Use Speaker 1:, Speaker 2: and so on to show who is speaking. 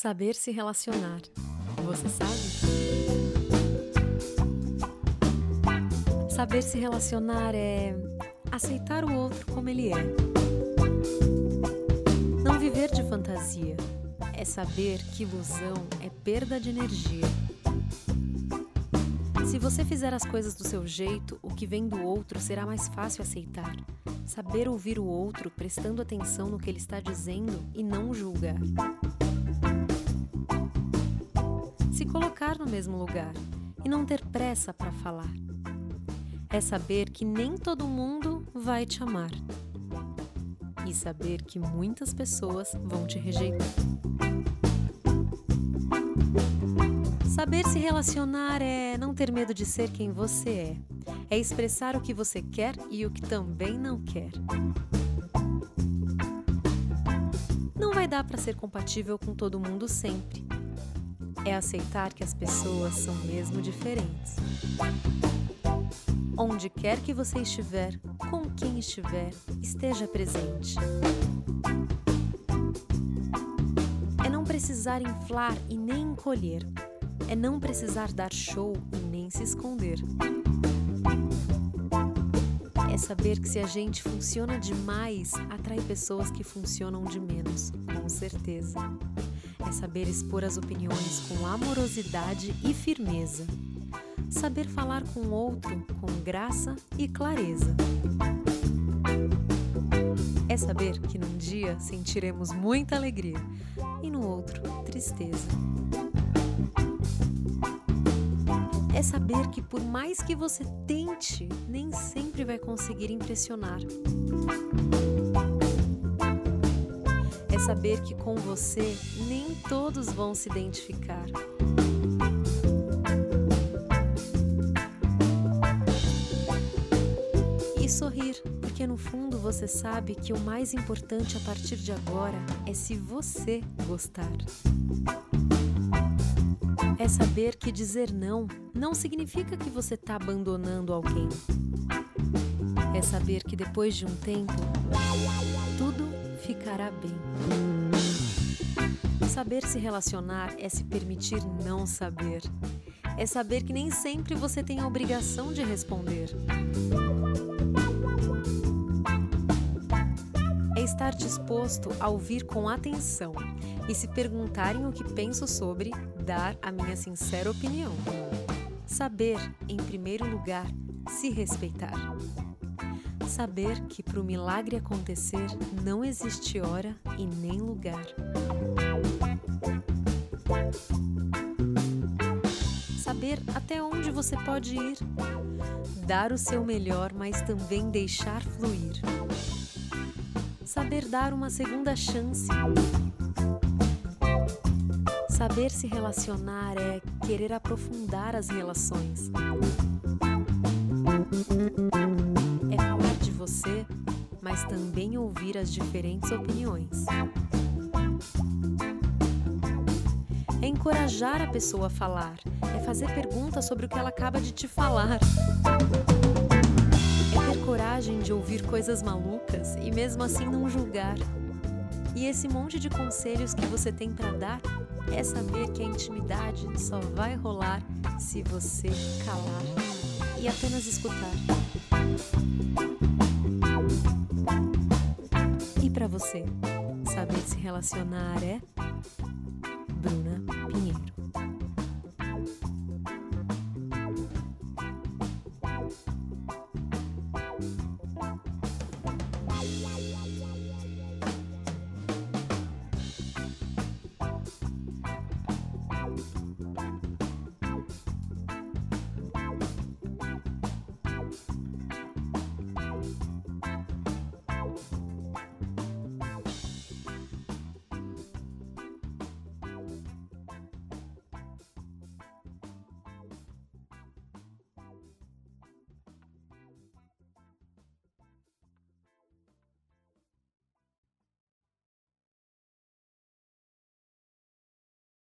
Speaker 1: Saber se relacionar. Você sabe? Saber se relacionar é aceitar o outro como ele é. Não viver de fantasia. É saber que ilusão é perda de energia. Se você fizer as coisas do seu jeito, o que vem do outro será mais fácil aceitar. Saber ouvir o outro prestando atenção no que ele está dizendo e não julgar. Se colocar no mesmo lugar e não ter pressa para falar. É saber que nem todo mundo vai te amar. E saber que muitas pessoas vão te rejeitar. Saber se relacionar é não ter medo de ser quem você é. É expressar o que você quer e o que também não quer. Não vai dar para ser compatível com todo mundo sempre. É aceitar que as pessoas são mesmo diferentes. Onde quer que você estiver, com quem estiver, esteja presente. É não precisar inflar e nem encolher é não precisar dar show e nem se esconder. É saber que se a gente funciona demais, atrai pessoas que funcionam de menos, com certeza. É saber expor as opiniões com amorosidade e firmeza. Saber falar com o outro com graça e clareza. É saber que num dia sentiremos muita alegria e no outro tristeza é saber que por mais que você tente, nem sempre vai conseguir impressionar. É saber que com você nem todos vão se identificar. E sorrir, porque no fundo você sabe que o mais importante a partir de agora é se você gostar. É saber que dizer não não significa que você está abandonando alguém. É saber que depois de um tempo, tudo ficará bem. Saber se relacionar é se permitir não saber. É saber que nem sempre você tem a obrigação de responder. É estar disposto a ouvir com atenção e, se perguntarem o que penso sobre, dar a minha sincera opinião. Saber, em primeiro lugar, se respeitar. Saber que para o milagre acontecer não existe hora e nem lugar. Saber até onde você pode ir. Dar o seu melhor, mas também deixar fluir. Saber dar uma segunda chance Saber se relacionar é querer aprofundar as relações. É falar de você, mas também ouvir as diferentes opiniões. É encorajar a pessoa a falar, é fazer perguntas sobre o que ela acaba de te falar. É ter coragem de ouvir coisas malucas e mesmo assim não julgar. E esse monte de conselhos que você tem para dar é saber que a intimidade só vai rolar se você calar e apenas escutar. E para você, saber se relacionar é